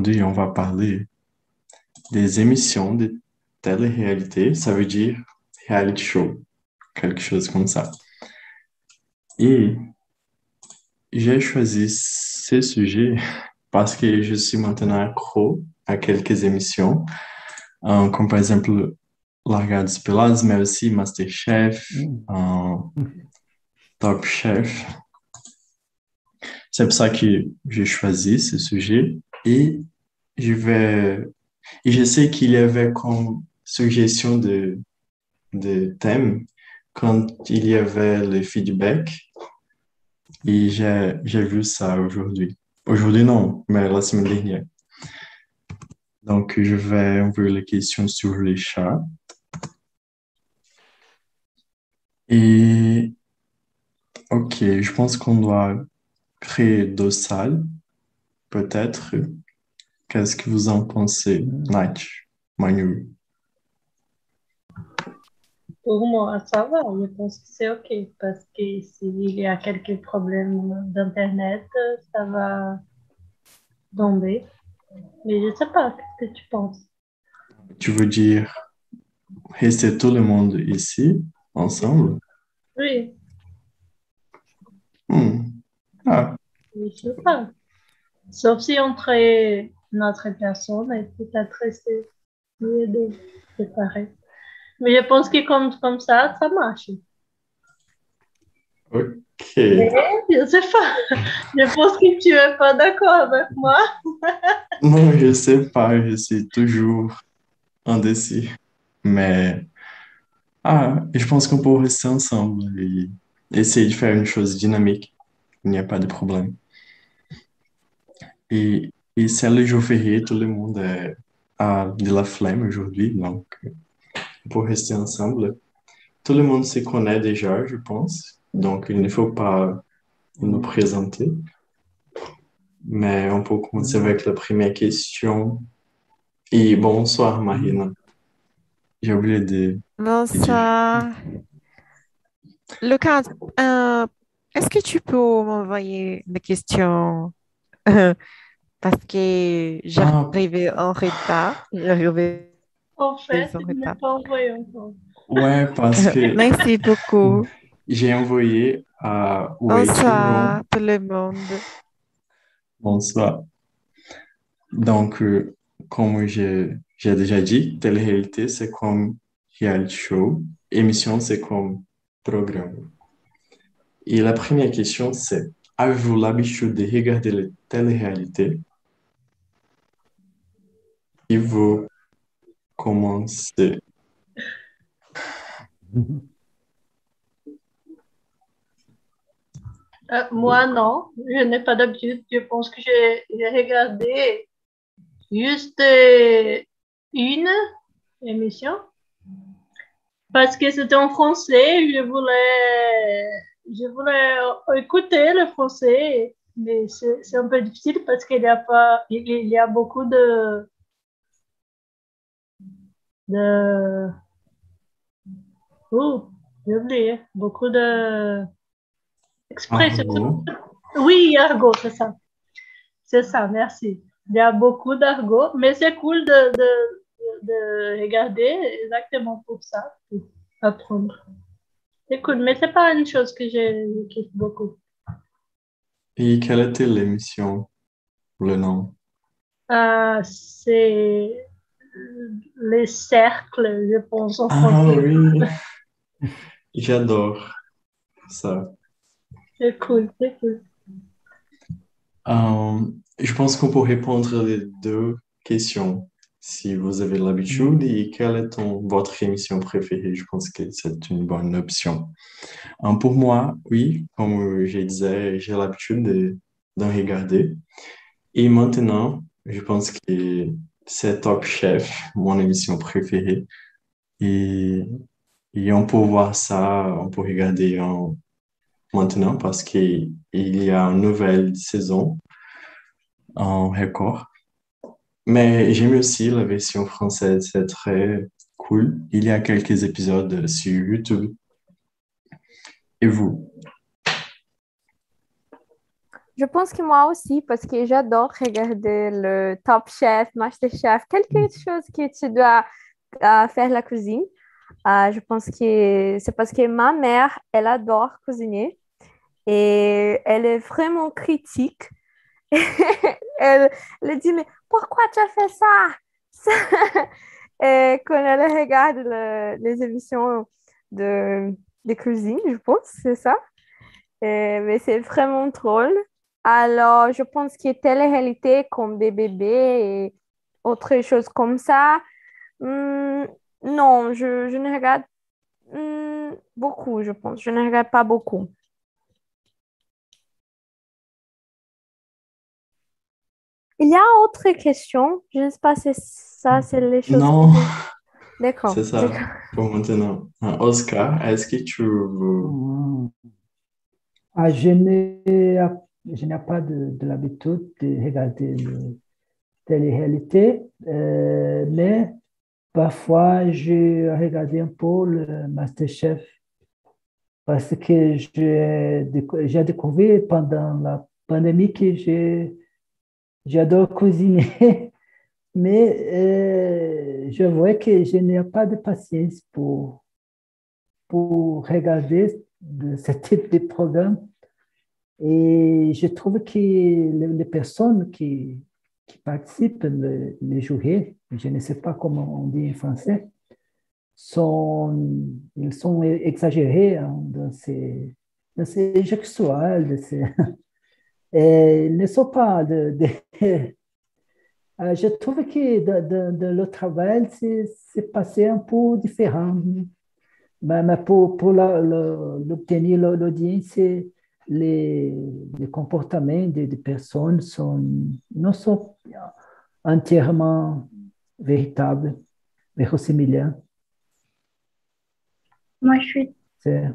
aujourd'hui, on va parler des émissions de télé-réalité, ça veut dire reality show, quelque chose comme ça. Et j'ai choisi ce sujet parce que je suis maintenant accro à quelques émissions, euh, comme par exemple Largados Pelados, mais aussi Masterchef, euh, Top Chef. C'est pour ça que j'ai choisi ce sujet et je vais je sais qu'il y avait comme suggestion de de thèmes quand il y avait le feedback et j'ai j'ai vu ça aujourd'hui. Aujourd'hui non, mais la semaine dernière. Donc je vais envoyer les questions sur les chats. Et ok, je pense qu'on doit créer deux salles, peut-être. Qu'est-ce que vous en pensez, Nath, Manu? Pour moi, ça va. Je pense que c'est OK parce que s'il y a quelques problèmes d'Internet, ça va tomber. Mais je ne sais pas, qu'est-ce que tu penses? Tu veux dire rester tout le monde ici, ensemble? Oui, Hmm. Ah, je ne sais pas. Sauf si on crée notre personne et peut-être les deux séparés. Mais je pense que comme, comme ça, ça marche. ok. Mais je ne sais pas. Je pense que tu n'es pas d'accord avec moi. Non, je sais pas, je suis toujours indécis. Mais, ah, je pense qu'on peut rester ensemble et essayer de faire une chose dynamique. Il n'y a pas de problème. Et, et le jour férié, tout le monde est, de la flemme aujourd'hui, donc on peut rester ensemble. Tout le monde se connaît déjà, je pense, donc il ne faut pas nous présenter. Mais on peut commencer avec la première question. Et bonsoir, Marina. J'ai oublié de... Bonsoir. Lucas, euh, est-ce que tu peux m'envoyer des questions? Parce que Ah, j'arrivais en retard. J'arrivais En fait, en retard. pas envoyé encore. ouais, parce que Merci beaucoup. j'ai envoyé à Room. Bonsoir tout le monde. Bonsoir. Donc, euh, comme j'ai j'ai déjà dit, télé-réalité, c'est comme reality show. Émission, c'est comme programme. Et la première question, c'est, avez-vous l'habitude de regarder les télé-réalités? Et vous commencez. Euh, moi, non. Je n'ai pas d'habitude. Je pense que j'ai regardé juste euh, une émission parce que c'était en français. Je voulais, je voulais écouter le français, mais c'est un peu difficile parce qu'il y a pas, il y a beaucoup de, de, oh, j'ai oublié, beaucoup de expressions. Oui, argot, c'est ça. C'est ça, merci. Il y a beaucoup d'argot, mais c'est cool de, de, de regarder exactement pour ça, pour apprendre. C'est cool, mais c'est pas une chose que je kiffe beaucoup. Et quelle était l'émission, le nom? Euh, c'est les cercles, je pense, en Ah oui, j'adore ça. C'est cool, c'est cool. Euh, je pense qu'on peut répondre les deux questions. Si vous avez l'habitude et quelle est ton, votre émission préférée, je pense que c'est une bonne option. Euh, pour moi, oui, comme je disais, j'ai l'habitude de, d'en regarder. Et maintenant, je pense que c'est Top Chef, mon émission préférée. Et, on peut voir ça, on peut regarder en, maintenant parce qu'il y a une nouvelle saison en record. Mais j'aime aussi la version française, c'est très cool. Il y a quelques épisodes sur YouTube. Et vous? Je pense que moi aussi, parce que j'adore regarder le Top Chef, Master Chef, quelque chose que tu dois euh, faire la cuisine. Euh, je pense que c'est parce que ma mère, elle adore cuisiner et elle est vraiment critique. elle, dit, mais pourquoi tu as fait ça? quand elle regarde les émissions de cuisine, je pense, c'est ça. mais c'est vraiment drôle. Alors, je pense que télé-réalité comme BBB et autre choses comme ça, hmm, non, je, je, ne regarde hmm, beaucoup, je pense. Je ne regarde pas beaucoup. Il y a autre question. Je ne sais pas si ça, c'est les choses. Non. D'accord. C'est ça pour maintenant. Oscar, est-ce que tu veux... Ah, je n'ai je n'ai pas de, de l'habitude de regarder la télé-réalité, euh, mais parfois je regarde un peu le Masterchef parce que j'ai découvert pendant la pandémie que j'adore cuisiner, mais euh, je vois que je n'ai pas de patience pour, pour regarder de ce type de programme et je trouve que les, personnes qui, qui participent, les, les jurés, je ne sais pas comment on dit en français, sont, ils sont exagérés hein, dans ces, dans ces et ils ne sont pas de, je trouve que dans, le travail, c'est passé un peu différent. Mais, mais pour, pour l'obtenir l'audience, les, les comportements des, des, personnes sont, non sont entièrement véritables, similants. Moi, je suis, je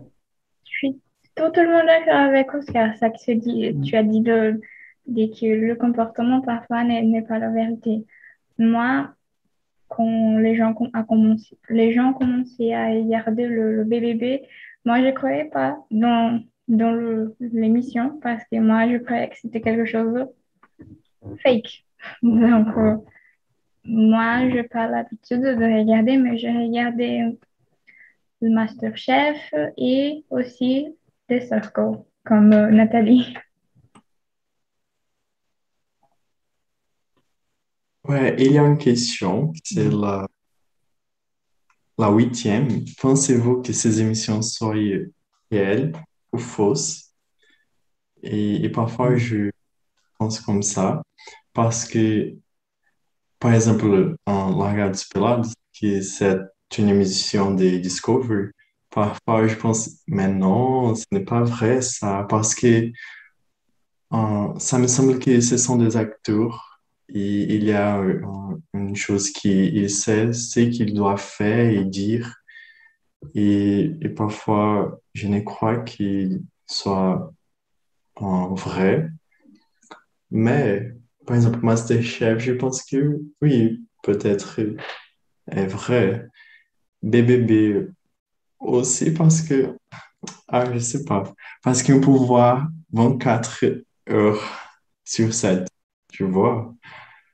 suis totalement d'accord avec Oscar. Ça que tu, dit, mm. tu as dit de, que le comportement parfois n'est pas la vérité. Moi, quand les gens, a commencé, les gens ont commencé à regarder le, le BBB, moi, je ne croyais pas dans dans l'émission parce que moi, je croyais que c'était quelque chose de fake. Donc, euh, moi, je n'ai pas l'habitude de regarder, mais j'ai regardé le Masterchef et aussi des Circle, comme euh, Nathalie. Ouais, il y a une question, c'est la, la huitième. Pensez-vous que ces émissions soient réelles? Fausse. Et, parfois, mm. je pense comme ça parce que, par exemple, en Largados Pelados, qui c'est une émission de Discovery, parfois je pense, mais non, ce n'est pas vrai ça, parce que euh, ça me semble que ce sont des acteurs et il y a euh, une chose qu'il sait, c'est qu'il doit faire et dire. Et, et parfois, je ne crois qu'il soit en vrai. Mais, par exemple, Masterchef, je pense que oui, peut-être est vrai. BBB aussi parce que, ah, je sais pas, parce qu'un pouvoir 24 heures sur 7, tu vois.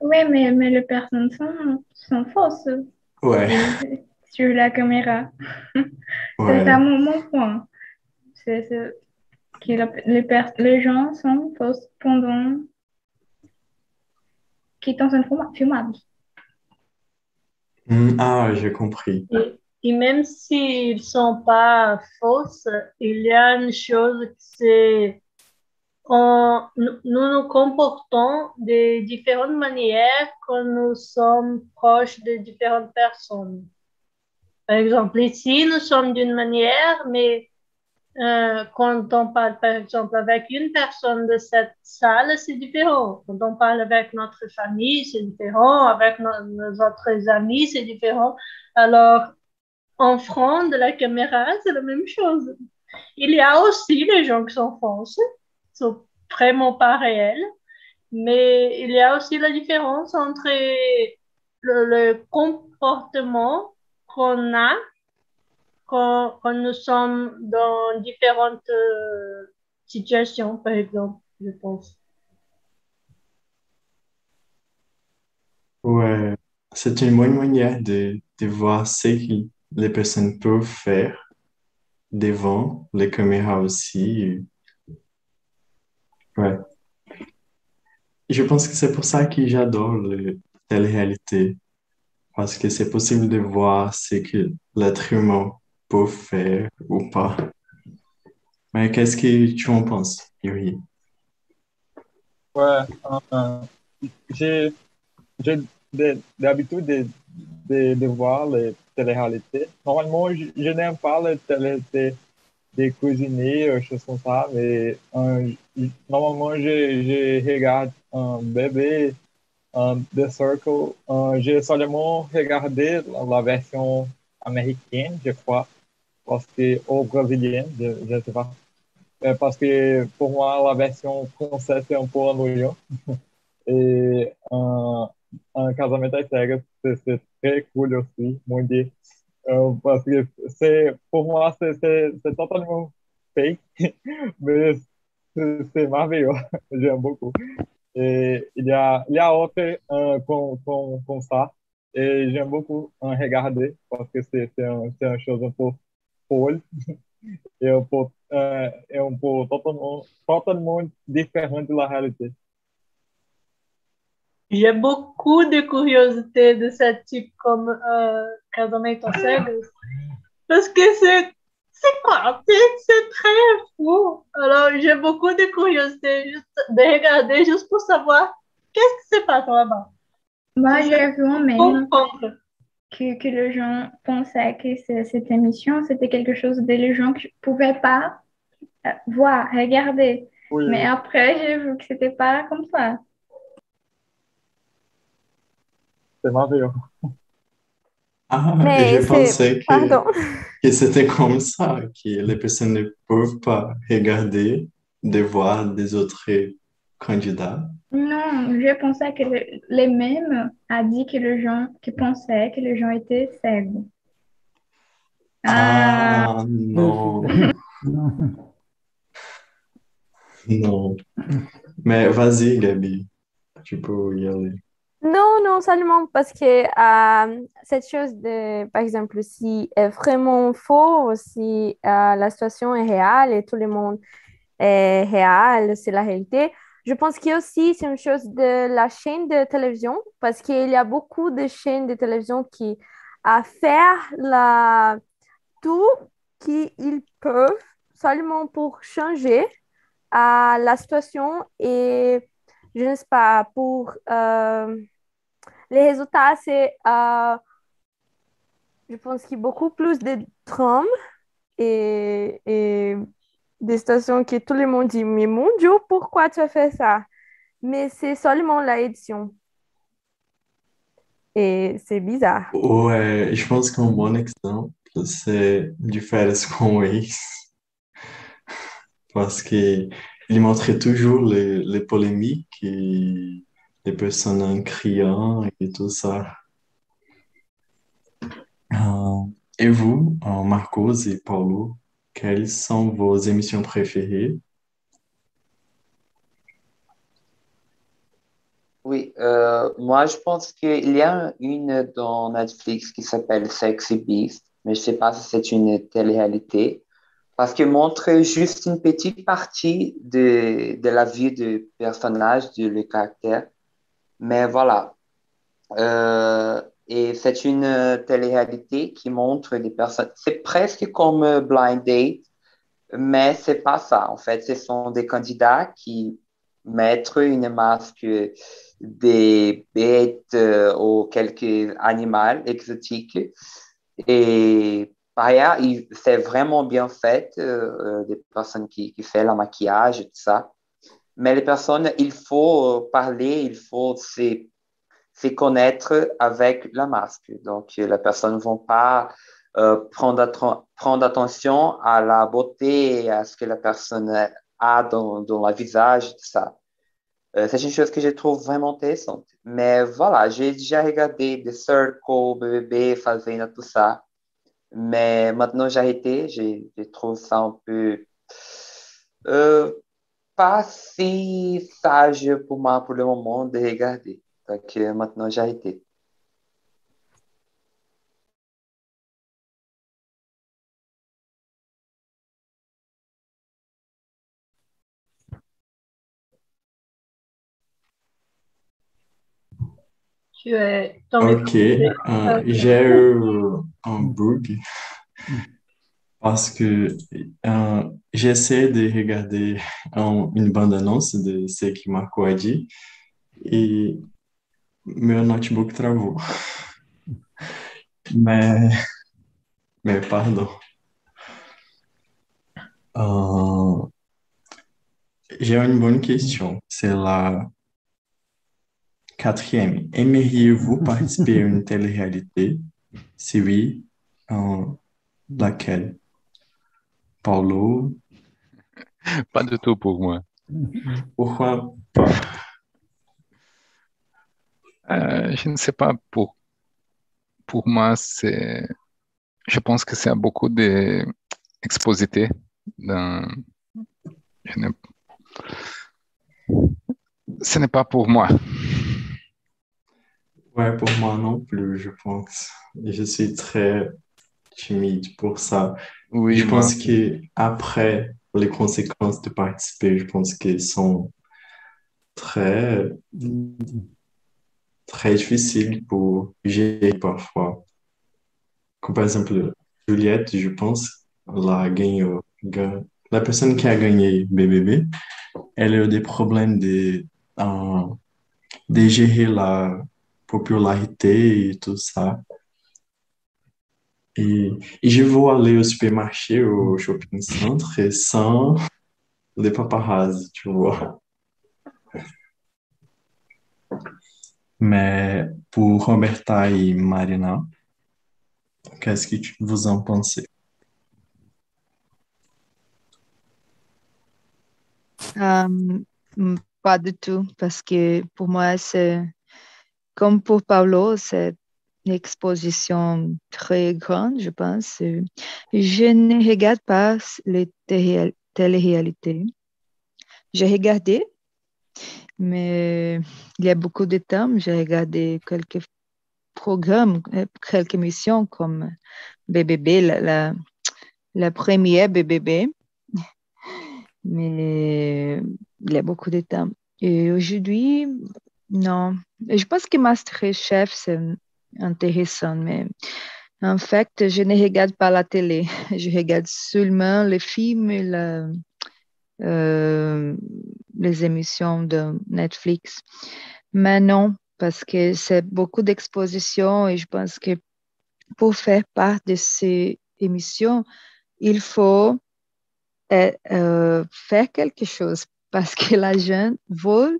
Oui, mais, mais les personnes sont, sont fausses. Ouais. Sur la caméra. C'est à mon, mon point. C'est que les, les gens sont fausses pendant qui sont en filmage. Hmm, ah, j'ai compris. Et, même s'ils ne sont pas fausses, il y a une chose, c'est nous nous comportons de différentes manières quand nous sommes proches de différentes personnes. Par exemple, ici, nous sommes d'une manière, mais euh, quand on parle, par exemple, avec une personne de cette salle, c'est différent. Quand on parle avec notre famille, c'est différent. Avec nos, autres amis, c'est différent. Alors, en front de la caméra, c'est la même chose. Il y a aussi les gens qui fausses, sont vraiment pas réels, mais il y a aussi la différence entre le comportement qu'on a quand, nous sommes dans différentes euh, situations, par exemple, je pense. Ouais, c'est une bonne manière de, de voir ce que les personnes peuvent faire devant les caméras aussi. Ouais. Je pense que c'est pour ça que j'adore la télé-réalité parce que c'est possible de voir ce que l'être humain peut faire ou pas. Mais qu'est-ce que tu en penses, Yuri? Ouais, euh, j'ai l'habitude de, de, voir les télé-réalités. Normalement, je, n'aime pas les télé-réalités des cuisiniers, choses comme ça, mais euh, normalement, je, je regarde un bébé um, The Circle. Uh, j'ai seulement regardé la version américaine, je crois, parce que, ou brésilienne, je sais pas. Euh, parce que pour moi, la version française est un peu ennuyant. Et un, un casamento à c'est très cool aussi, mon Dieu. Euh, parce que c'est, pour moi, c'est totalement fake, mais c'est merveilleux. J'aime beaucoup. Et il y a, il y a autre euh, comme, comme, comme, ça. Et j'aime beaucoup en regarder parce que c'est un, une chose un peu folle et un peu, euh, et un peu totalement, totalement différente de la réalité. J'ai beaucoup de curiosité de ce type comme euh, Casamento Cegos parce que c'est c'est quoi C'est très fou. Alors, j'ai beaucoup de curiosité juste de regarder juste pour savoir qu'est-ce qui se passe là-bas. Moi, j'ai vu un même que, que les gens pensaient que cette émission, c'était quelque chose que les gens ne pouvaient pas euh, voir, regarder. Mais après, j'ai vu que c'était pas comme ça. C'est merveilleux. Ah, je pensais que, que c'était comme ça, que les personnes ne peuvent pas regarder de voir des autres candidats. Non, je pensais que les mêmes a dit que les gens qui pensaient que les gens étaient faibles. Ah, ah. non. non. Mais vas-y, Gabi, tu peux y aller. Non, non, seulement parce que euh, cette chose de, par exemple, si est vraiment faux, si euh, la situation est réelle et tout le monde est réel, c'est la réalité. Je pense que aussi c'est une chose de la chaîne de télévision parce qu'il y a beaucoup de chaînes de télévision qui à faire la, tout qu'ils peuvent seulement pour changer à la situation et je ne sais pas, pour euh, les résultats, c'est, euh, je pense qu'il y a beaucoup plus de trams et, des stations que tout le monde dit, mais mon Dieu, pourquoi tu as fait ça? Mais c'est seulement la édition. Et c'est bizarre. Ouais, je pense qu'un bon exemple, c'est du Férias com ex. Parce que il montrait toujours les, polémiques et les personnes en criant et tout ça. Euh, et vous, euh, Marcos et Paulo, quelles sont vos émissions préférées? Oui, euh, moi je pense qu'il y a une dans Netflix qui s'appelle Sexy Beast, mais je ne sais pas si c'est une télé-réalité, parce que montre juste une petite partie de, de la vie du personnage, du le caractère. Mais voilà. Euh, et c'est une euh, télé-réalité qui montre des personnes. C'est presque comme euh, Blind Date, mais c'est pas ça. En fait, ce sont des candidats qui mettent une masque des bêtes ou quelques animaux exotiques. Et par ailleurs, c'est vraiment bien fait, des personnes qui, qui font la maquillage tout ça. Mais les personnes, il faut parler, il faut se, se connaître avec la masque. Donc, les personnes ne vont pas euh, prendre, prendre attention à la beauté, à ce que la personne a dans, dans le visage, tout ça. Euh, c'est une chose que je trouve vraiment intéressante. Mais voilà, j'ai déjà regardé The Circle, BBB, Fazenda, tout ça. Mais maintenant, j'ai arrêté. Je, trouve ça un peu... Euh, pas si sage pour moi pour le moment de regarder. Donc maintenant j'ai été. Tu es Ok, euh, j'ai eu un bug parce que euh, j'essaie de regarder un- une bande-annonce de ce que Marco a dit e meu notebook travou. Mais, mais pardon. Euh, j'ai une bonne question. C'est la quatrième. Aimeriez-vous participer à une télé-réalité? Si oui, euh, laquelle? Paulo, Pas du tout pour moi. pourquoi pas? Euh, je ne sais pas, pour, pour moi, c'est, je pense que c'est beaucoup d'exposité dans, je ce n'est pas pour moi. Ouais, pour moi non plus, je pense. Je suis très timide pour ça. Oui, Je pense que après les conséquences de participer, je pense qu'elles sont très, très difficiles pour gérer parfois. Comme par exemple, Juliette, je pense, elle a gagné, ga- la personne qui a gagné BBB, elle a eu des problèmes de, euh, de gérer la popularité et tout ça. Et, et je veux aller au supermarché, au shopping centre, et sans les paparazzi, tu vois. Mais pour Roberta et Marina, qu'est-ce que vous en pensez? Euh, mm, pas du tout, parce que pour moi, c'est comme pour Paulo, c'est une exposition très grande, je pense. Je ne regarde pas les télé- télé-réalités. J'ai regardé, mais il y a beaucoup de temps, j'ai regardé quelques programmes, euh, quelques émissions comme BBB, la, la, la première BBB, mais il y a beaucoup de temps. Et aujourd'hui, non. Je pense que Masterchef, c'est intéressant, mais en fait, je ne regarde pas la télé. Je regarde seulement les films et euh, les émissions de Netflix. Mais non, parce que c'est beaucoup d'expositions et je pense que pour faire part de ces émissions, il faut euh, euh, faire quelque chose parce que la gente veut,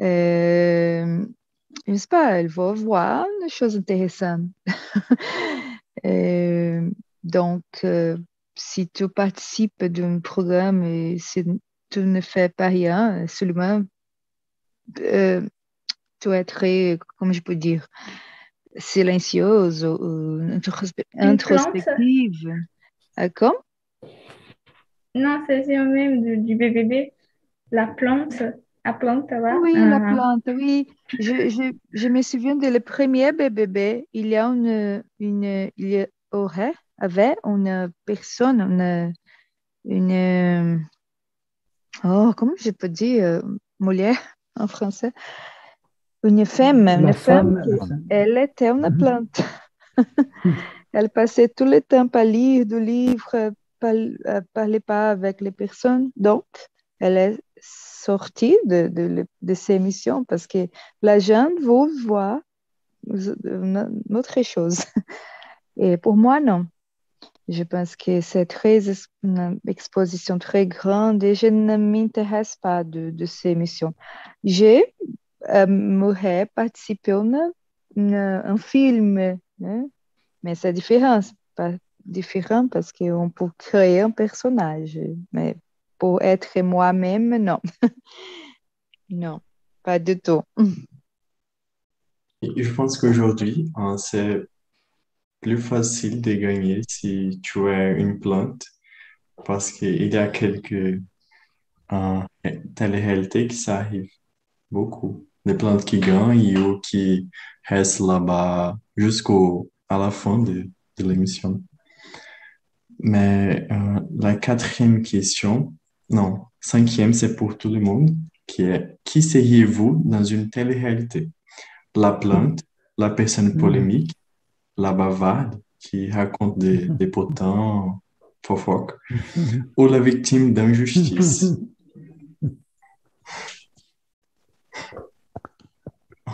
euh, je ne sais pas, elle veut voir des choses intéressantes. Euh, donc, euh, si tu participes d'un programme et si tu ne fais pas rien, seulement euh, tu es très, comment je peux dire, silencieuse ou, introspective. Euh, comme? Non, c'est même du, du BBB. La plante, la plante là. Oui, la Ah, plante, oui. Je, je, je me souviens de le premier BBB. Il y a une, une, il y aurait, avait une personne, une, une, oh, comment je peux dire, euh, Molière en français? Une femme, La une femme elle était une Mhm. plante. Elle passait tout le temps à lire du livre, ne parlait pas avec les personnes. Donc, elle est sortie de, de, ces émissions parce que la gente veut voir une autre chose. Et pour moi, non. Je pense que c'est très une exposition très grande et je ne m'intéresse pas de, ces émissions. J'ai euh, participé à un film, hein, mais c'est différent, pas différent parce qu'on peut créer un personnage, mais pour être moi-même, non. Non, pas du tout. Je pense qu'aujourd'hui, hein, c'est plus facile de gagner si tu es une plante parce qu'il y a quelques euh, télé-réalités qui s'arrivent beaucoup. Des plantes qui gagnent ou qui restent là-bas jusqu'au à la fin de, de l'émission. Mais euh, la quatrième question, non, cinquième, c'est pour tout le monde, qui est qui seriez-vous dans une télé-réalité? la plante, la personne Mhm. polémique, la bavarde qui raconte des, des potins, fofoques, ou la victime d'injustice?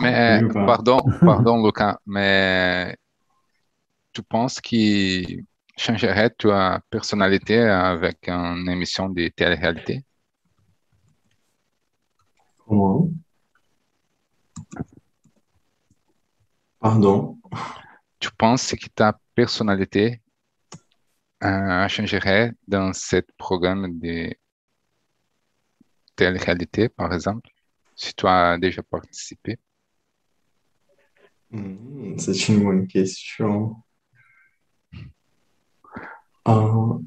Mais, pardon, pardon, Lucas, mais tu penses qu'il changerait ta personnalité avec une émission de télé-réalité? Comment? Pardon? Tu penses que ta personnalité euh, changerait dans ce programme de télé-réalité, par exemple, si tu as déjà participé? Hmm, c'est une bonne question. Euh,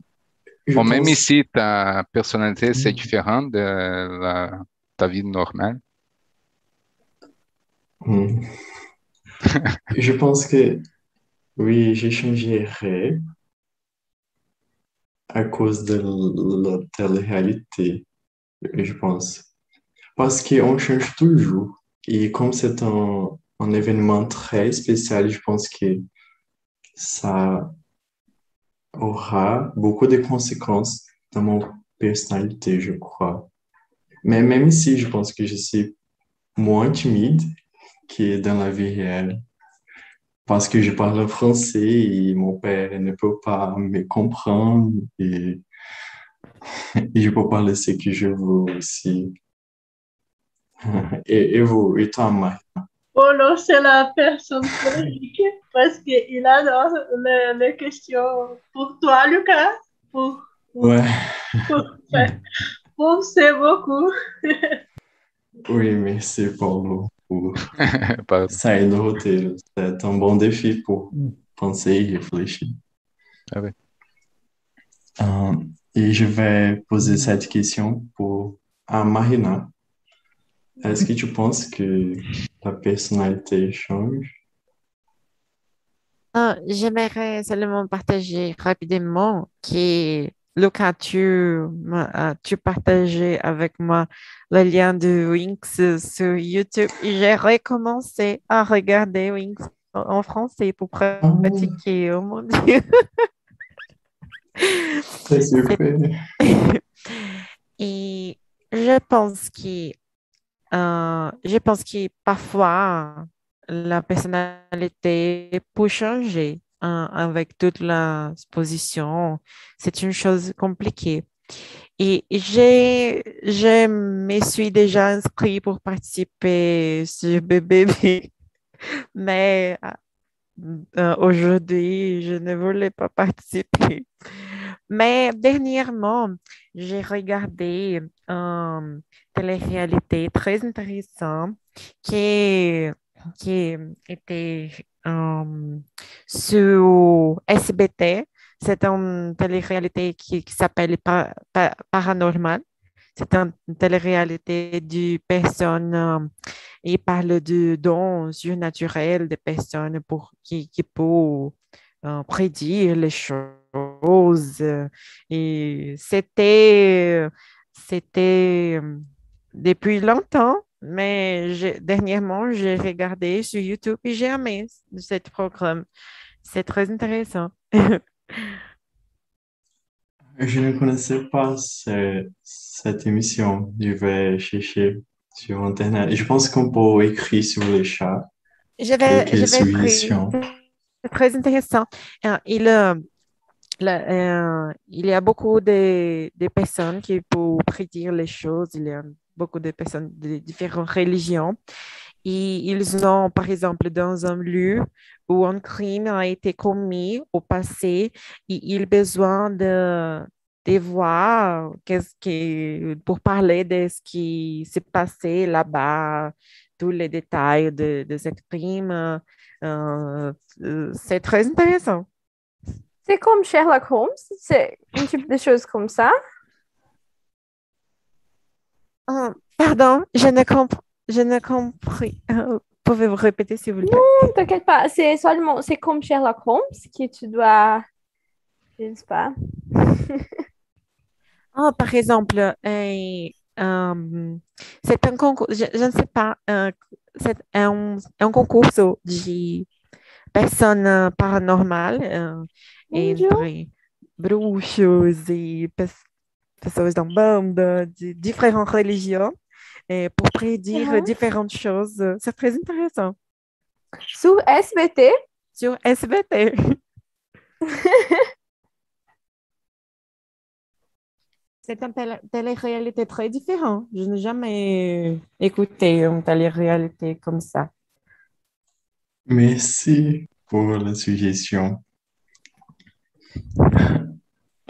Ou même pense- si ta personnalité, c'est Mm. différent de la- ta vie normale. Hmm. Je pense que oui, j'échangerais à cause de la télé-réalité, je pense. Parce qu'on change toujours. Et comme c'est un, un événement très spécial, je pense que ça aura beaucoup de conséquences dans mon personnalité, je crois. Mais même si je pense que je suis moins timide que dans la vie réelle, parce que je parle français et mon père ne peut pas me comprendre et, et je peux parler ce que je veux aussi. Et, et vous, et toi, Marie? Polo, c'est la personne polémique parce qu'il adore les, les questions pour toi, Lucas. Pour, Ouais, pour, pour c'est beaucoup. oui, merci Paulo pour sair do roteiro. C'est un bon défi pour penser et réfléchir. Ah oui. Euh, et je vais poser cette question pour à Marina. Est-ce que tu penses que ta personnalité change? Ah, j'aimerais seulement partager rapidement que Lucas, tu, euh, tu partageais avec moi le lien de Winx sur YouTube j'ai recommencé à regarder Winx en français pour pratiquer. Oh mon Dieu! C'est super. Et je pense que, euh, je pense que parfois la personnalité peut changer hein, avec toute la exposition. C'est une chose compliquée. Et j'ai, je me suis déjà inscrit pour participer sur BBB, mais euh, aujourd'hui, je ne voulais pas participer. Mais dernièrement, j'ai regardé une télé-réalité très intéressante qui, qui était euh, sur SBT. C'est une télé-réalité qui, qui s'appelle Pa- Pa- Paranormal. C'est une télé-réalité de personnes euh, et parle de dons surnaturels des personnes pour, qui, qui peuvent euh, prédire les choses. Et c'était, c'était euh, depuis longtemps, mais dernièrement, j'ai regardé sur YouTube et j'ai aimé ce programme. C'est très intéressant. Je ne connaissais pas ce- cette émission. Je vais chercher sur Internet. Et je pense qu'on peut écrire sur le chat Je vais, quelques je vais écrire. suggestions. C'est très intéressant. Euh, il, euh, il y a beaucoup de, personnes qui peuvent prédire les choses. Il y a beaucoup de personnes de différentes religions. Et ils ont, par exemple, dans un lieu où un crime a été commis au passé, ils ont besoin de, de voir qu'est-ce qui, pour parler de ce qui s'est passé là-bas, tous les détails de, de crime. Euh, euh, c'est très intéressant. C'est comme Sherlock Holmes, c'est un type de choses comme ça. Ah, pardon, je ne comprends, je ne compris. Euh, Pouvez-vous répéter, s'il vous plaît? Non, t'inquiète pas, c'est seulement, c'est comme Sherlock Holmes que tu dois, je ne sais pas. Ah, par exemple, euh, euh, c'est un concours, je, je ne sais pas, euh, c'est un, un concours de personnes paranormales euh, entre bruxos et pessoas d'Umbanda, de différentes religions, et pour prédire Mhm. différentes choses. C'est très intéressant. Sur SBT, Sur SBT. C'est une télé- télé-réalité très différente. Je n'ai jamais écouté une télé-réalité comme ça. Merci pour la suggestion.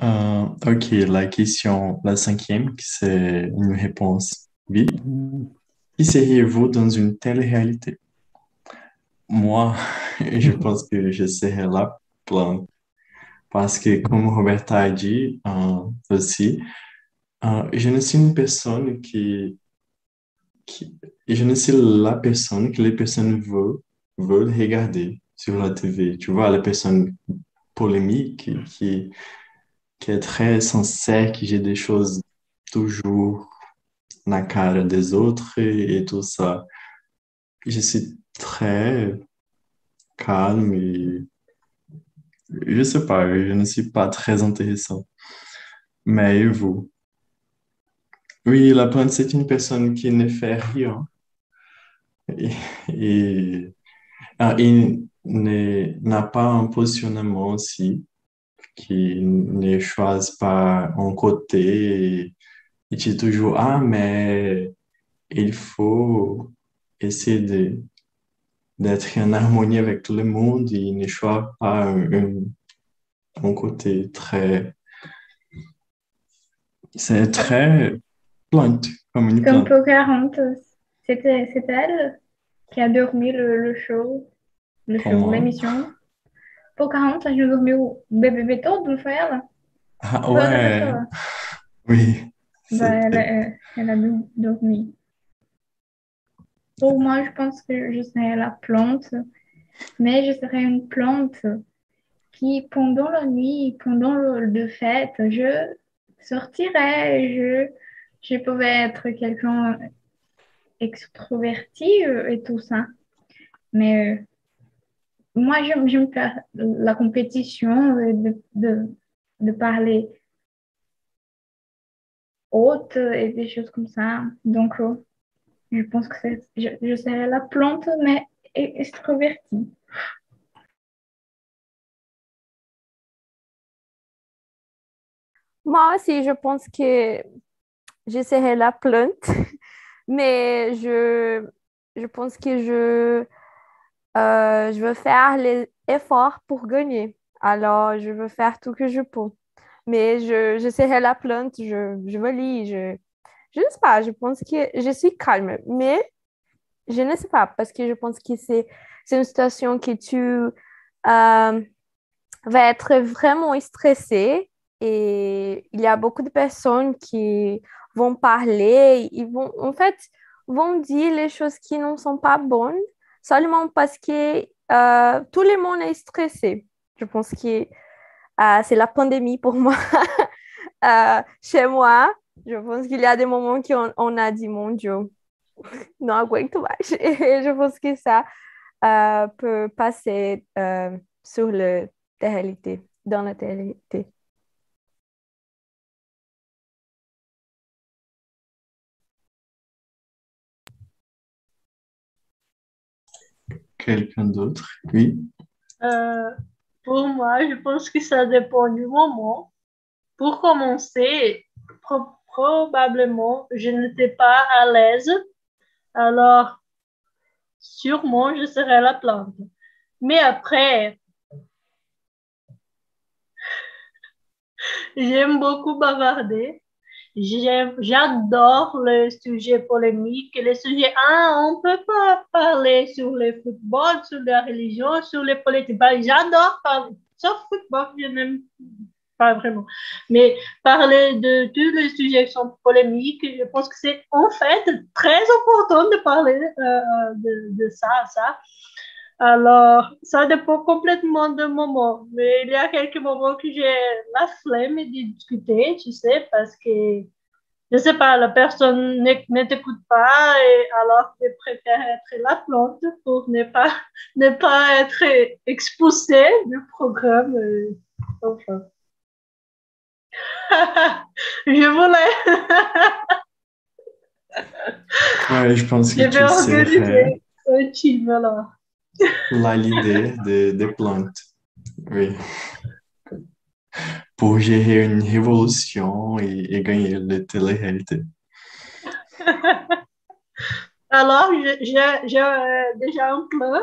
Euh, ok, la question, la cinquième, qui c'est une réponse oui. Qui seriez-vous dans une telle réalité? Moi, je pense que je serais la plante. Parce que, comme Roberta a dit euh, aussi, euh, je ne suis une personne qui, qui- je ne suis la personne que les personnes veulent, veulent regarder sur la TV. Tu vois, la personne polémique qui, qui est très sincère, qui dit des choses toujours na cara des autres et, et tout ça. Je suis très calme et je sais pas, je ne suis pas très intéressant. Mais et vous? Oui, la plante, c'est une personne qui ne fait rien et, et, ah, et n'a pas un positionnement aussi, qui ne choisit pas un côté et, et dit toujours, ah, mais il faut essayer de, d'être en harmonie avec tout le monde. Et ne choisit pas un, un- un côté très, c'est très plante, comme une Comme. Pocahontas, c'était c'est elle qui a dormi le, le show, le show, Comment? l'émission. Pocahontas já dormiu o BBB todo, não foi ela? Ah, Foi oui, Bah, elle, elle a dor- dormi. Pour moi, je pense que je serais la plante, mais je serais une plante qui, pendant la nuit, pendant le, de fête, je sortirais, je, je pouvais être quelqu'un extroverti euh, et tout ça. Mais euh, moi, j'aime, faire la compétition, de, parler haute et des choses comme ça. Donc, euh, je pense que je, je serais la plante, mais extrovertie. moi aussi, je pense que je serai la plante, mais je pense que je, euh, je veux faire les efforts pour gagner. Alors, je veux faire tout que je peux. Mais je, je serai la plante, je, je me lis, je, je ne sais pas, je pense que je suis calme, mais je ne sais pas, parce que je pense que c'est, c'est une situation que tu euh, vas être vraiment stressé et il y a beaucoup de personnes qui vont parler, ils vont, en fait, vont dire les choses qui ne sont pas bonnes seulement parce que euh, tout le monde est stressé. Je pense que euh, c'est la pandémie pour moi. Euh, chez moi, je pense qu'il y a des moments qu'on on a dit, mon Dieu, não aguento mais. Et je pense que ça peut passer sur la réalité, dans la réalité. Quelqu'un d'autre? Oui. Euh, pour moi, je pense que ça dépend du moment. Pour commencer, pro- probablement, je n'étais pas à l'aise. Alors, sûrement, je serais la plante. Mais après, j'aime beaucoup bavarder. J'adore les sujets polémiques, les sujets, ah, on peut pas parler sur le football, sur la religion, sur les politiques. Ben, J'adore parler, sauf football, je n'aime pas vraiment. Mais parler de tous les sujets qui sont polémiques, je pense que c'est en fait très important de parler euh, de, de ça, ça. Alors, ça dépend complètement du moment. Mais il y a quelques moments que j'ai la flemme de discuter, tu sais, parce que je sais pas, la personne ne, t'écoute pas et alors je préfère être la plante pour ne pas, ne pas être exposé du programme. Euh, enfin. je voulais. ouais, je pense que je vais organiser un team alors. Là, l'idée des de plantes. Oui pour gérer une révolution et, et gagner la télé-réalité. Alors, j'ai euh, déjà un plan.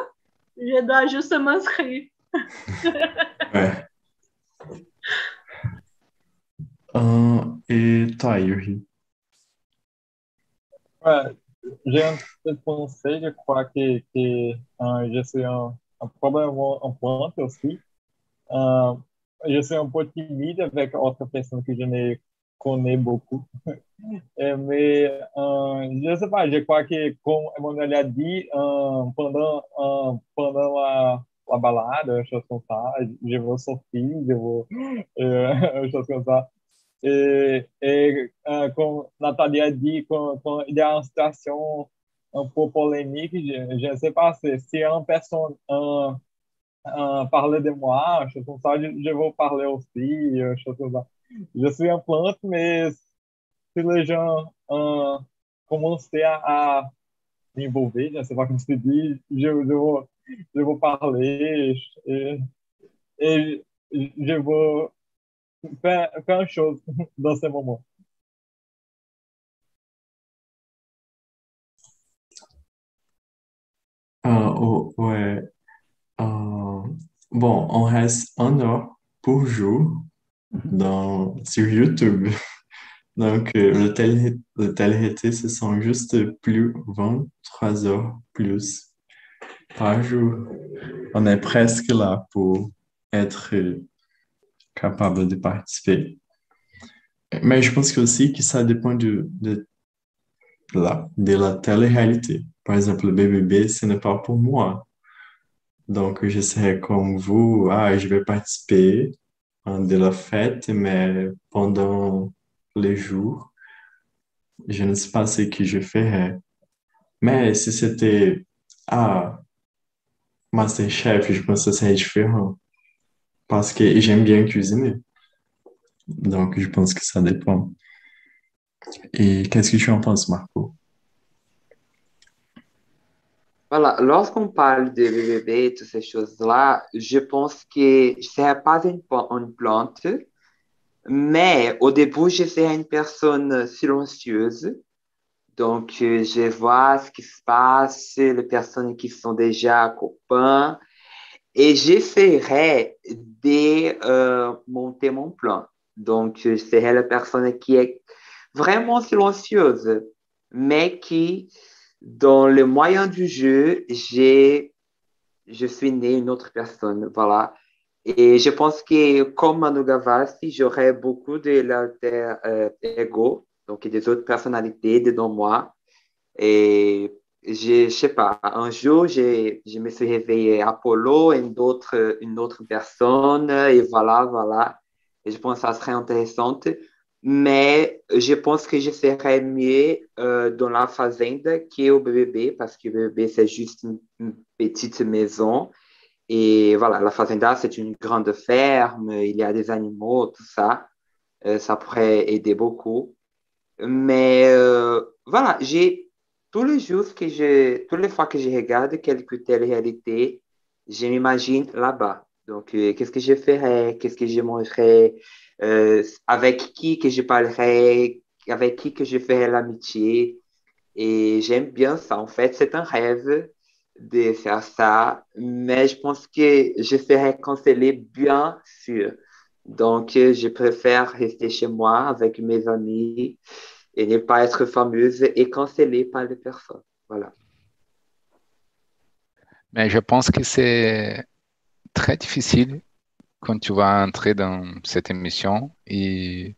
Je dois juste m'inscrire. ouais. Uh, et toi, Yuri? Ouais, j'ai un petit conseil, je crois que, que uh, je suis un, un problème en plante aussi. Uh, je suis un peu timide avec d'autres personnes que je ne connais beaucoup. mais euh, je ne sais pas, je crois que, comme Emmanuel a dit, euh, pendant, euh, pendant la, la balade, choses comme ça, je veux sortir, je veux choses comme ça. Et, et comme Nathalie a dit, quand, quand, il y a une situation un peu polémique, je, ne sais pas si, si une personne uh, parler de moi, je ça, je, je vais parler aussi, je, ça. je suis un plante, mais si les gens uh, commencent à, à m'envolver, je ne sais pas comment se dit, je, je, je vou parler et, et je vais faire, faire une chose dans ce moment. Ah, oh, ouais. Euh, bon, on reste un heure pour jour dans, sur YouTube. Donc, euh, le, télé, le ce sont juste plus 23 heures plus par jour. On est presque là pour être capable de participer. Mais je pense aussi que ça dépend de, de, la, de la télé-réalité. Par exemple, le BBB, ce n'est pas pour moi. Donc, je serai comme vous, ah, je vais participer de la fête, mais pendant les jours, je ne sais pas ce que je ferai. Mais si c'était, ah, Masterchef, je pense que ça serait différent. Parce que j'aime bien cuisiner. Donc, je pense que ça dépend. Et qu'est-ce que tu en penses, Marco? Voilà, lorsqu'on parle de BBB et toutes ces choses-là, je pense que je ne serais pas une, plante, mais au début, je serais une personne silencieuse. Donc, je vois ce qui se passe, les personnes qui sont déjà copains, et j'essaierai de euh, monter mon plan. Donc, je serai la personne qui est vraiment silencieuse, mais qui dans le moyen du jeu, je suis né une autre personne, voilà. Et je pense que comme Manu Gavassi, j'aurais beaucoup de l'alter euh, ego, donc des autres personnalités dedans moi. Et je, je sais pas, un jour, je, je me suis réveillé Apollo, une autre, une autre personne, et voilà, voilà. Et je pense que ça serait intéressant mais je pense que je serais mieux euh, dans la fazenda que au BBB, parce que le BBB, c'est juste une, petite maison. Et voilà, la fazenda, c'est une grande ferme, il y a des animaux, tout ça. Euh, ça pourrait aider beaucoup. Mais euh, voilà, j'ai tous les jours que je, toutes les fois que je regarde quelques télé-réalité, je m'imagine là-bas. Donc, qu'est-ce que je ferais, qu'est-ce que je mangerais, euh, avec qui que je parlerai, avec qui que je ferai l'amitié? Et j'aime bien ça. En fait, c'est un rêve de faire ça, mais je pense que je serai cancellé bien sûr. Donc, je préfère rester chez moi avec mes amis et ne pas être fameuse et cancellée par les personnes. Voilà. Mais je pense que c'est très difficile quand tu vas entrer dans cette émission et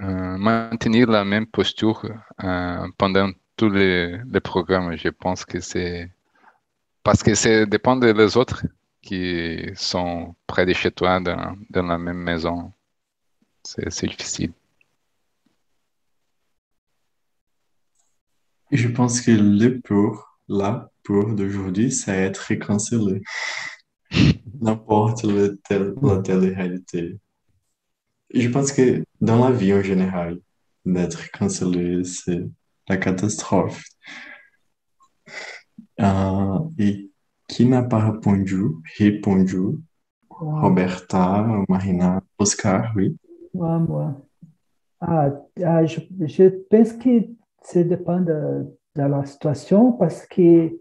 euh, maintenir la même posture euh, pendant tous les, programmes. Je pense que c'est parce que ça dépend des autres qui sont près de chez toi dans la même maison. C'est difficile. Je pense que le pour, là, pour d'aujourd'hui, c'est être réconcilié. N'importe tel, la télé-réalité. Je pense que dans la vie en général, d'être réconcilié, c'est la catastrophe. Ah, et qui n'a pas répondu? Répondu? Roberta, Marina, Oscar, oui. Moi, moi. Ah, ah, je, je pense que ça dépend de, la situation parce que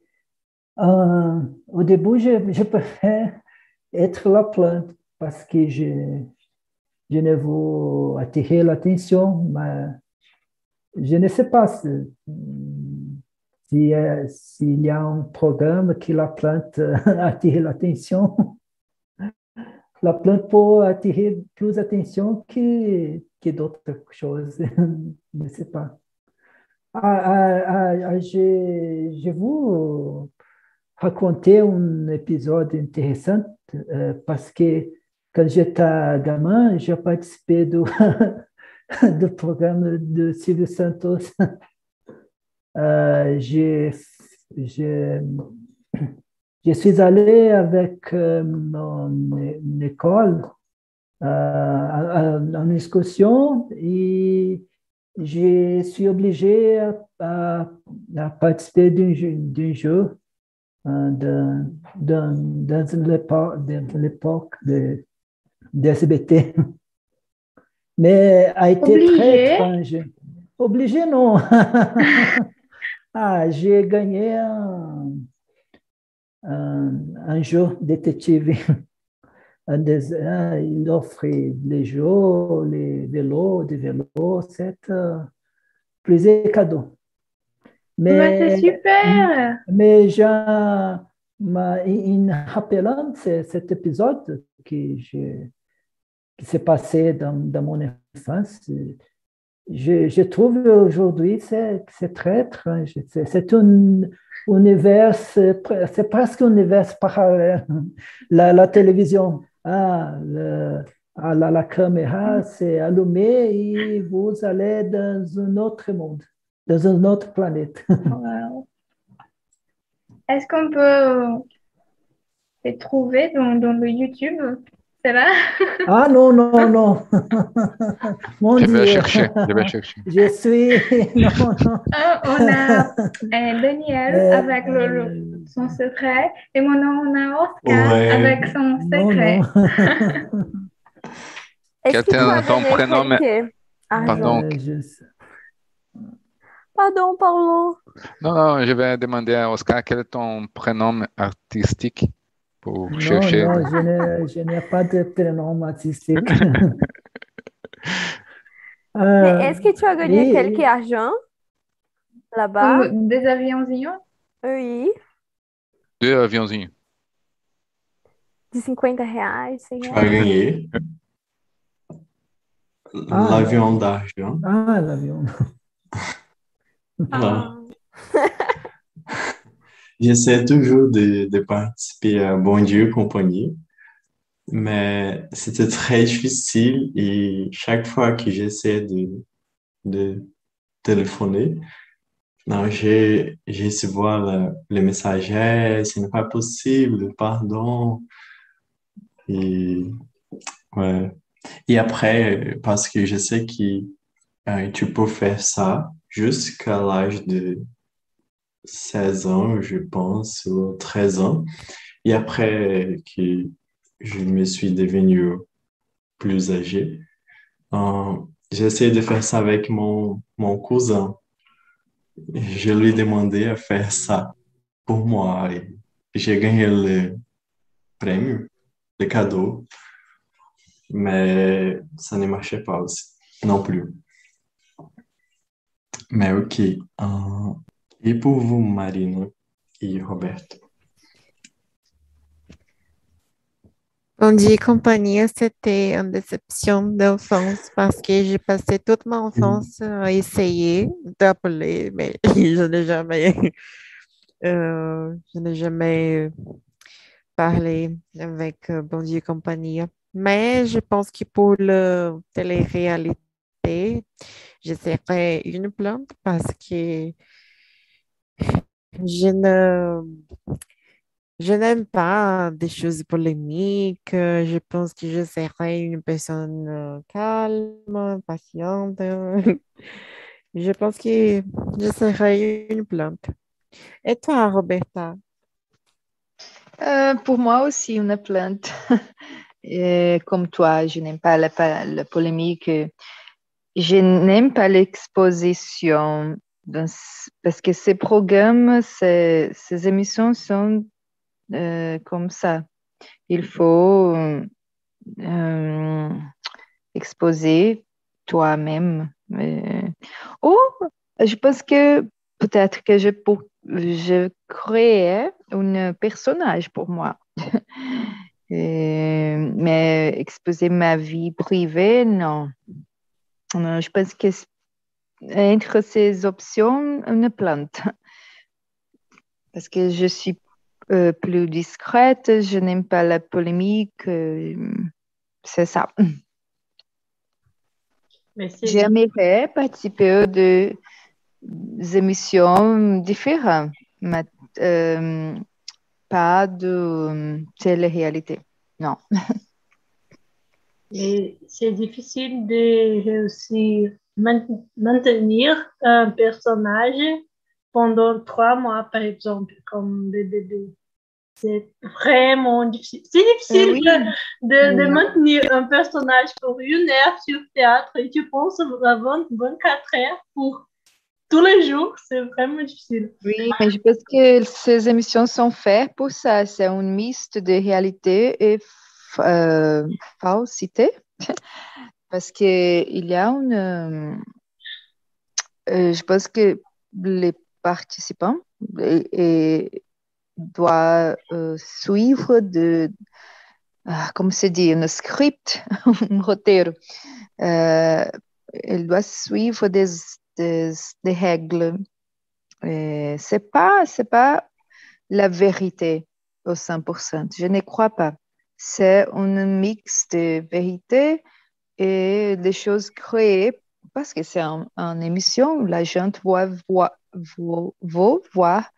euh, au début, je, préfère être la plante parce que je, ne veux attirer l'attention, mais je ne sais pas si, si, euh, s'il y a un programme qui la plante attire l'attention. La plante peut attirer plus d'attention que, que d'autres choses. je ne sais pas. Ah, ah, ah, ah, je, je vous raconter um episódio interessante, uh, parce que quando j'étais gamin, je participé do, do programa de Silvio Santos. Uh, je, suis allé avec euh, mon école euh, en excursion et je suis obligé à, à, à participer d'un jeu de, de l'époque de, de SBT. Mais a été Obligé? très étrange. Obligé, non. ah, j'ai gagné un, un, un jeu détective. Il offre les jeux, les vélos, des vélos, c'est euh, plusieurs cadeaux. Mais c'est super. Mais ma- em rappelant ce- cet épisode qui s'est passé dans, dans mon enfance, je, je trouve aujourd'hui c'est c'est très étrange. C'est c'est un univers, c'est presque un univers parallèle. La, la télévision, ah, le- ah, la, la caméra c'est allumée et vous allez dans un autre monde, dans un autre planète. Wow. Est-ce qu'on peut les trouver dans, dans le YouTube? C'est là? Ah non, non, non. Mon Je vais Dieu. chercher, je vais chercher. Je suis. Non, non. Ah, on a euh, Daniel Euh, avec le, le- euh, son secret et maintenant on a Oscar Ouais. avec son non, secret. non. Quelqu'un, as ton prénom, mais- argent? Pardon. Euh, je- Pardon, Paulo. Non, non, je vais demander à Oscar quel est ton prénom artistique pour Non, chercher. non, je n'ai- je n'ai pas de prénom artistique. Mais Euh, est-ce que tu as gagné et- quelques argent là-bas? Ou Des aviãozinhos? Oui, Deux aviãozinhos. de 50 reais, 100 Tu reais. vas gagner Ah, l'avion d'argent. Ah, l'avion. Là. J'essaie toujours de, de participer à Bon Dieu Compagnie, mais c'était très difficile et chaque fois que j'essaie de, de téléphoner, non, j'ai, j'ai reçu le, le message, Eh, ce n'est pas possible, pardon. Et. Et après, parce que je sais que euh, tu peux faire ça jusqu'à l'âge de 16 ans, je pense, ou 13 ans. Et après que je me suis devenu plus âgé, euh, j'ai essayé de faire ça avec mon, mon cousin. Je lui ai demandé à faire ça pour moi. J'ai gagné le prêmio, le cadeau, mais ça ne marchait pas aussi, non plus. Mais ok. euh, et pour vous, Marina et Roberto? On dit compagnie, c'était une déception d'enfance parce que j'ai passé toute mon enfance à essayer d'appeler, mais je n'ai jamais, euh, je n'ai jamais parlé avec euh, Bon Dieu compagnie. Mais je pense que pour la télé-réalité, je serais une plante parce que Je ne, je n'aime pas des choses polémiques. Je pense que je serai une personne euh, calme, patiente. Je pense que je serai une plante. Et toi, Roberta? Euh, pour moi aussi, une plante. Comme toi, je n'aime pas la, polémique. Je n'aime pas l'exposition parce que ces programmes, ces émissions sont euh, comme ça. Il faut euh, exposer toi-même. Ou je pense que peut-être que je, pour, je créais un personnage pour moi. mais exposer ma vie privée, non je pense que entre ces options, une plante. Parce que je suis euh, plus discrète, je n'aime pas la polémique. Euh, c'est ça. J'aimerais participer de émissions différentes, mais euh, pas de télé-réalité. Non. c'est difficile de réussir maintenir un personnage pendant trois mois, par exemple, comme BBB. C'est vraiment difficile. C'est difficile de, de, maintenir un personnage pour une heure sur théâtre et tu penses avoir 24 heures pour tous les jours. C'est vraiment difficile. Oui, mais je pense que ces émissions sont faites pour ça. C'est un mixte de réalité et euh, falsité. Parce qu'il y a une. Euh, euh, je pense que les participants et, doivent suivre de. Ah, comme se dit, un script, un roteiro. il doit suivre des, des, des règles. C'est pas, c'est pas la vérité au 100%. Je ne crois pas. C'est un mix de vérité et des choses créées parce que c'est une émission où la gente va voir, voir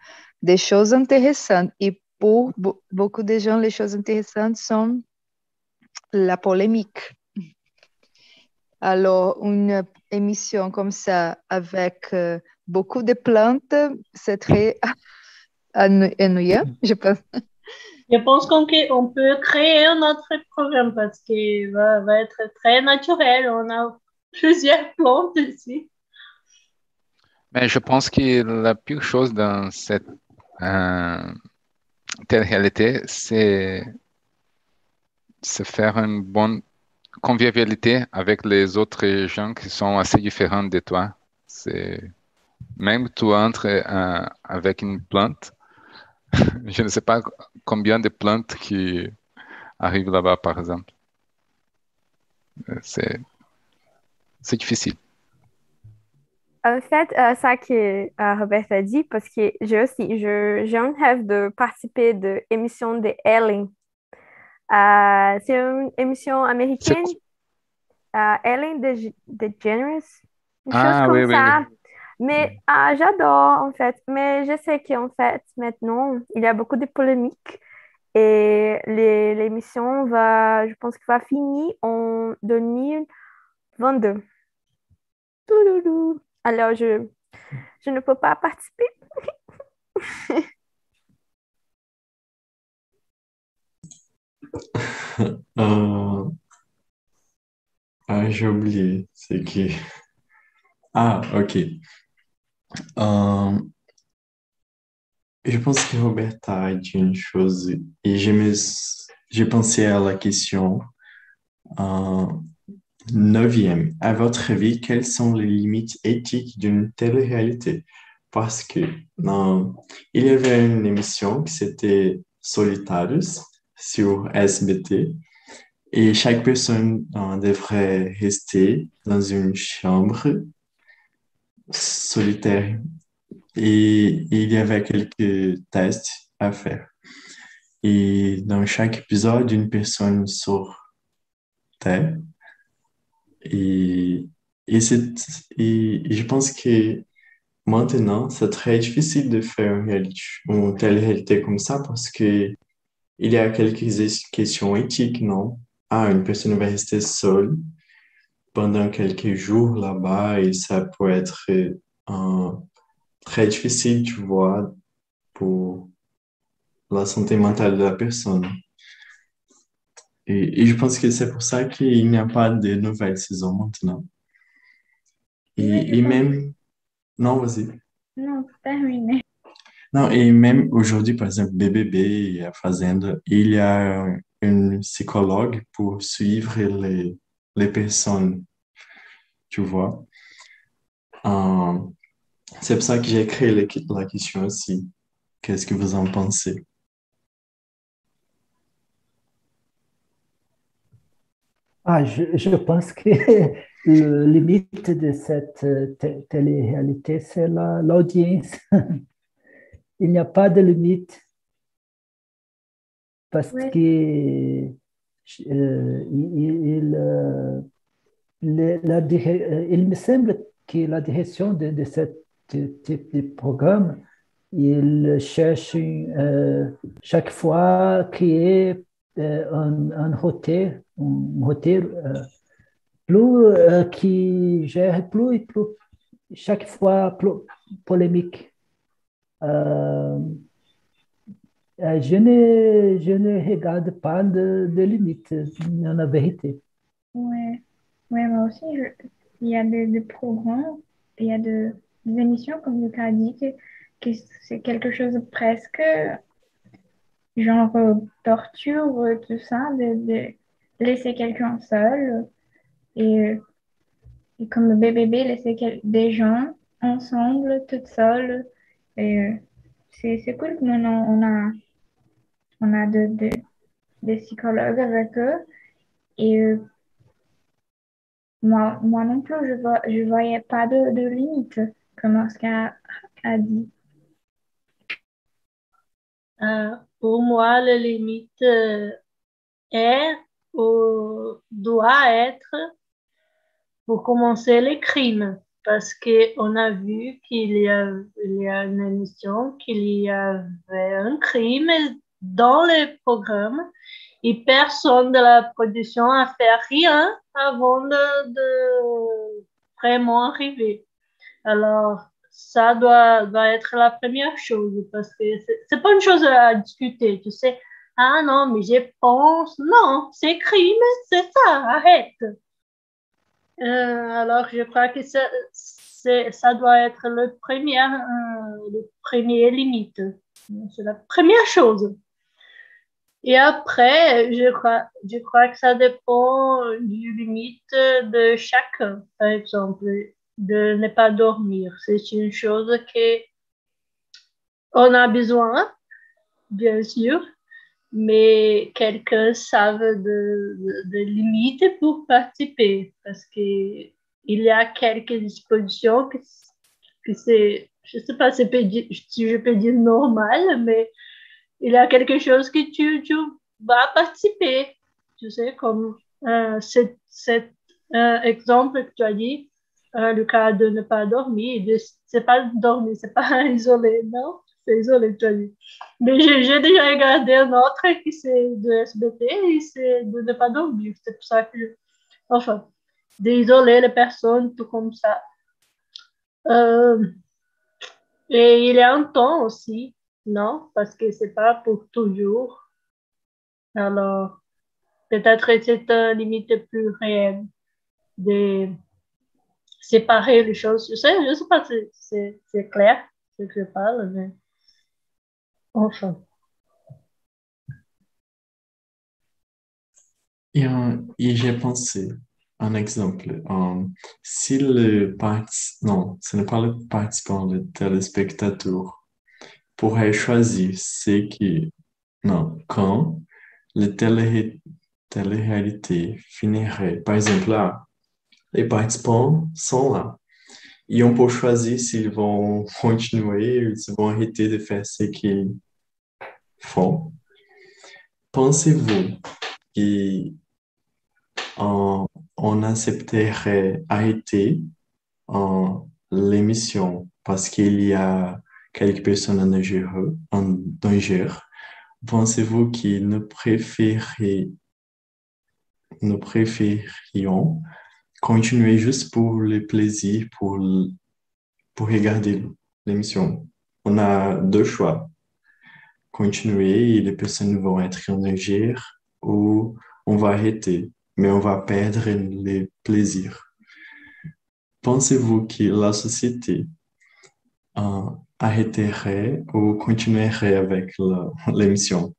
des choses intéressantes. Et pour beaucoup de gens, les choses intéressantes sont la polémique. Alors, une émission comme ça avec euh, beaucoup de plantes, c'est très ennuyeux, je pense. Je pense qu'on peut créer un autre programme parce qu'il va, être très naturel. On a plusieurs plantes ici. Mais je pense que la pire chose dans cette euh, telle réalité, c'est se faire une bonne convivialité avec les autres gens qui sont assez différents de toi. C'est même tu entres euh, avec une plante, je ne sais pas combien de plantes qui arrivent là-bas, par exemple. Euh, c'est, c'est difficile. En fait, euh, ça que Robert a dit, parce que je aussi, je, j'ai un rêve de participer de l'émission de Ellen euh, c'est une émission américaine. Euh, Ellen DeGeneres. Une ah, chose comme ça. Mais ah, j'adore, en fait. Mais je sais qu'en fait, maintenant, il y a beaucoup de polémiques. Et l'émission va, je pense qu'il va finir en 2022. Alors, je, je ne peux pas participer. Euh, ah, j'ai oublié. C'est qui? Ah, ok. Euh, je pense que Roberta a dit une chose et j'ai pensé à la question euh, neuvième. À votre avis, quelles sont les limites éthiques d'une telle réalité? Parce que il y avait une émission qui s'était Solitarios sur SBT. Et chaque personne euh, devrait rester dans une chambre solitaire. Et, il y avait quelques tests à faire. Et dans chaque épisode, une personne sortait. Et, et, et je pense que maintenant, c'est très difficile de faire une, réalité, telle réalité comme ça parce que il y a quelques questions éthiques, non? Ah, une personne va rester seule pendant quelques jours là-bas et ça peut être euh, très difficile, tu vois, pour la santé mentale de la personne. Et, et je pense que c'est pour ça qu'il n'y a pas de nouvelle saison maintenant. Et, et même... Non, vas-y. Non, terminé. Non, et même aujourd'hui, par exemple, BBB et a Fazenda, il y a un psychologue pour suivre les, les personnes, tu vois. Euh, c'est pour ça que j'ai créé la question aussi. Qu'est-ce que vous en pensez? Ah, je, je pense que le limite de cette télé-réalité, c'est l'audience. Il n'y a pas de limite parce Oui. que euh, il, euh, le- la euh, il me semble que la direction de, de ce type de programme, il cherche euh, chaque fois créer euh, un, un roteiro, um roteiro euh, plus, euh, qui gère plus et plus, chaque fois plus polémique. Euh, euh, je ne, regarde pas de, de limite, en vérité. Ouais, ouais, moi aussi, il y a des, programmes, il y a de- des émissions, comme Lucas a dit, que, que c'est quelque chose de presque genre euh, torture, euh, tout ça, de, de laisser quelqu'un seul et, euh, et comme le BBB, laisser des gens ensemble, toutes seules. Et c'est cool que maintenant on a, on a de, de- des psychologues avec eux. Et moi, moi non plus, je je voyais pas de, de limite, comme Oscar a dit. Euh, pour moi, la limite euh, est ou doit être pour commencer les crimes. Parce qu'on a vu qu'il y a, une émission, qu'il y avait un crime dans le programme et personne de la production a fait rien avant de, de vraiment arriver. Alors, ça doit, être la première chose parce que c'est- pas une chose à discuter, tu sais. Ah non, mais je pense, non, c'est crime, c'est ça, arrête. Euh, alors, je crois que ça doit être le premier, euh, le premier limite. C'est la première chose. Et après, je crois, je crois que ça dépend du limite de chacun. Par exemple, de ne pas dormir. C'est une chose que on a besoin, bien sûr, mais quelqu'un savent de, de, limites pour participer parce que il y a quelques dispositions que, que c'est, je sais pas si je peux dire normal, mais il y a quelque chose que tu, tu vas participer. Tu sais, comme euh, cet, cet euh, exemple que tu as dit, euh, le cas de ne pas dormir, de- c'est pas dormir, c'est pas isolé, non? C'est isolé, tu as dit. Mais j'ai déjà regardé un autre qui c'est de SBT et c'est de ne pas dormir. C'est pour ça que, enfin, d'isoler les personnes, tout comme ça. Euh, et il y a un temps aussi, non? Parce que c'est pas pour toujours. Alors, peut-être c'est une limite plus réelle de séparer les choses. Je sais, je sais pas si c'est clair ce que je parle, mais enfin. Et, euh, j'ai pensé, un exemple, euh, si le non, ce n'est pas le participant, le téléspectateur pourrait choisir ce qui, non, quand le télé, télé-réalité finirait. Par exemple, là, les participants sont là. Et on peut choisir s'ils vont continuer ou s'ils vont arrêter de faire ce qu'ils font. Pensez-vous que on, on accepterait arrêter l'émission parce qu'il y a quelques personnes en danger, en danger? Pensez-vous qu'ils ne préférez, nous préférions continuer juste pour le plaisir, pour, pour regarder l'émission? On a deux choix. Continuer et les personnes vont être en danger ou on va arrêter, mais on va perdre le plaisir. Pensez-vous que la société euh, arrêterait ou continuerait avec l'émission?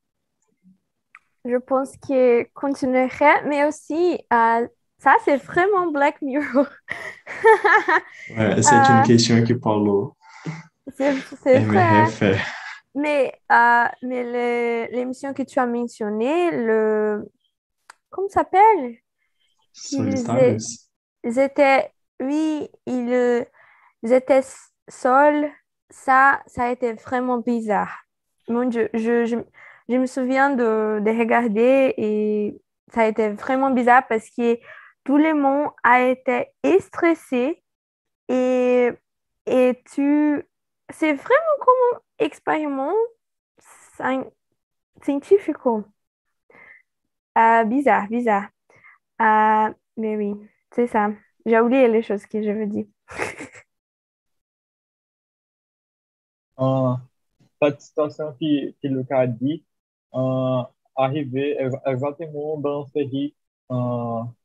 Je pense que continuerait, mais aussi, euh, ça, c'est vraiment Black Mirror. ouais, c'est une question qui parle. C'est vrai. Mais, euh, mais l'émission que tu as mentionnée, le. Comment ça s'appelle? Ils, ils étaient. Oui, ils, ils étaient seuls ça, ça a été vraiment bizarre. Mon Dieu, je, je, je me souviens de, de, regarder et ça a été vraiment bizarre parce que tout le monde a été stressé et, et tu... C'est vraiment comme un expériment scientifique. Euh, bizarre, bizarre. Euh, mais oui, c'est ça. J'ai oublié les choses que je veux dire. cette situation que, que Lucas a dit, uh, arriver exactement dans une série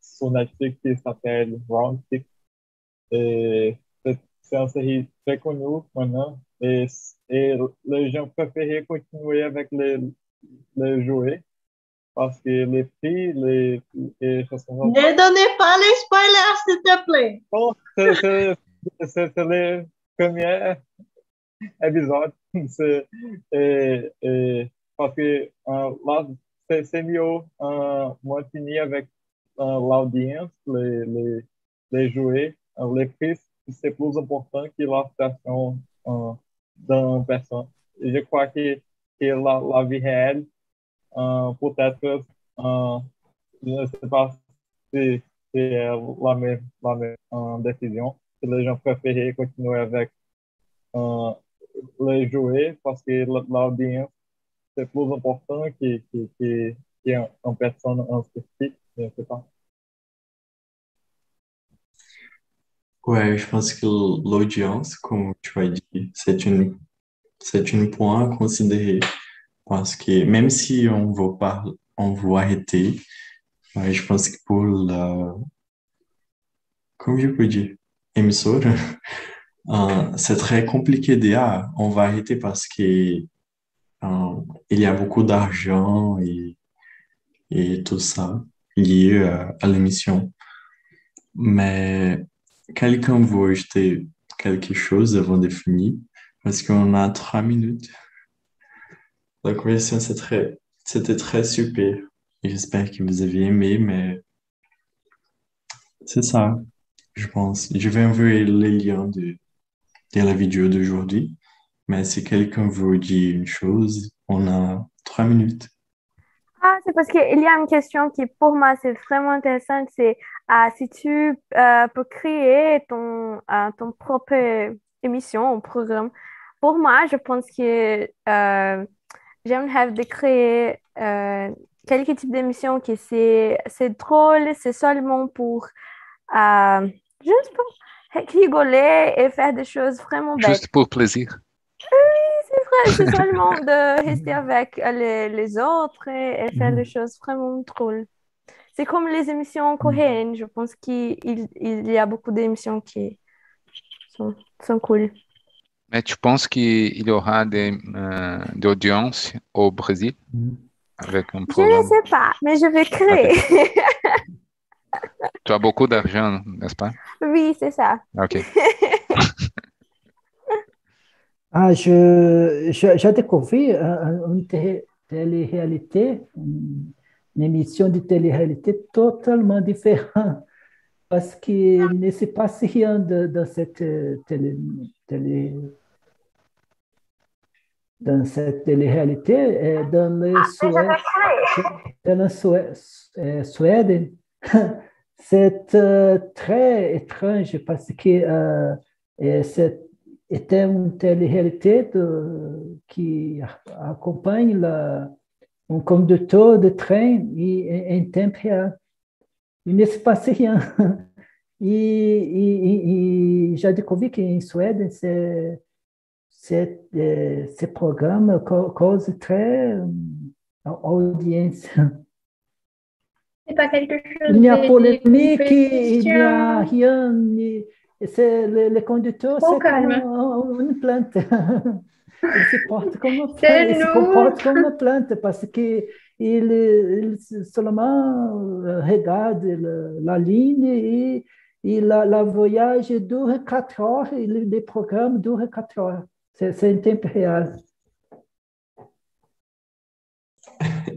sur Netflix qui s'appelle Round Six. Et c'est une série très connue maintenant. Et, et les gens préfèrent continuer avec les, les jouets parce que les prix, les, les Ne donnez pas les spoilers, s'il te plaît. Bon, c'est les premières épisode. Parce que uh, là, c'est mieux uh, maintenir avec uh, l'audience, les, les, les jouets, les prix, c'est plus important que la situation d'une personne. Je crois que, que la, la vie réelle, peut-être, je ne sais pas si c'est la même, décision, que les gens préfèrent continuer avec les jouer parce que l'audience, c'est plus important que, que, que, que une personne en spécifique, sais pas. Ouais, je pense que l'audience, comme tu as dit, c'est une, c'est un point à considérer parce que même si on veut pas, on veut arrêter, je pense que pour la, comme je peux dire, émisseur, Euh, c'est très compliqué de ah, on va arrêter parce que euh, il y a beaucoup d'argent et, et tout ça lié euh, à l'émission. Mais quelqu'un veut acheter quelque chose avant de finir parce qu'on a trois minutes. La conversation, c'était très super. J'espère que vous avez aimé, mais c'est ça, je pense. Je vais envoyer les liens de, la vidéo d'aujourd'hui. Mais si quelqu'un veut dire une chose, on a trois minutes. Ah, c'est parce qu'il y a une question qui, pour moi, c'est vraiment intéressante. C'est ah, si tu euh, peux créer ton, euh, ton propre émission ou programme. Pour moi, je pense que euh, j'aimerais de créer quelques types d'émissions qui c'est drôle, c'est seulement pour, juste pour rigoler et faire des choses vraiment belles. Juste pour plaisir. Oui, c'est seulement de rester avec les, les autres et, faire des choses vraiment drôles. C'est comme les émissions coréennes. Je pense qu'il il y a beaucoup d'émissions qui sont, sont cool. Mais tu penses qu'il y aura des, euh, audiences au Brésil avec un programme? Je ne sais pas, mais je vais créer. Tu as beaucoup d'argent, n'est-ce pas? Oui, c'est ça. OK. ah, je, j'ai découvert une télé-réalité, une émission de télé-réalité totalement différente. Parce qu'il ne se passe rien dans cette télé, télé dans cette télé-réalité, dans le Suède, dans Suède. C'est euh, très étrange parce que euh, c'est était une télé-réalité qui accompagne la, un conducteur de train et, en temps réel. Il ne se passe rien. E, e, e já descobri que em Suédoe esse, esse, esse programa cause très audiência. C'est pas quelque chose il y a polémique, il y a rien. C'est le, le conducteur, c'est comme une plante. il se porte comme une plante. Il se comporte comme une plante parce que il, il seulement regarde la, la ligne et e la, la voyage dure 4 heures, e le programme dure 4 heures. C'est em tempo real.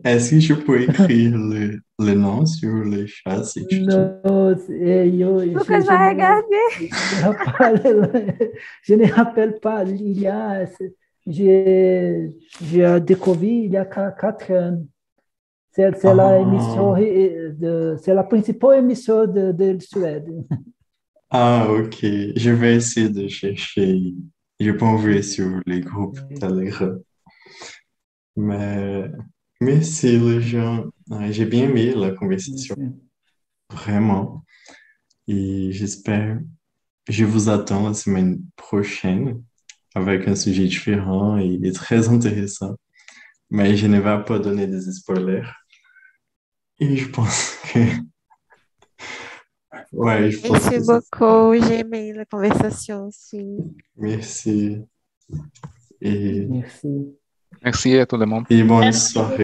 Est-ce que je peux écrire le, le nom sur le chat si tu Non, eu, Lucas vai regarder. Je ne rappelle pas, il y a, j'ai découvert il y a 4 ans. C'est ah. la émission, c'est la principale émission de, de Suède. Ah, ok. Je vais essayer de chercher. Je peux envoyer sur les groupes Telegram. Mais merci les gens. J'ai bien aimé la conversation. Vraiment. Et j'espère. Je vous attends la semaine prochaine avec un sujet différent et très intéressant. Mais je ne vais pas donner des spoilers. Et je pense que. Ouais, je pense Merci beaucoup. J'ai aimé la conversation aussi. Merci. Et... Merci. Merci à tout le monde. Et bonne soirée.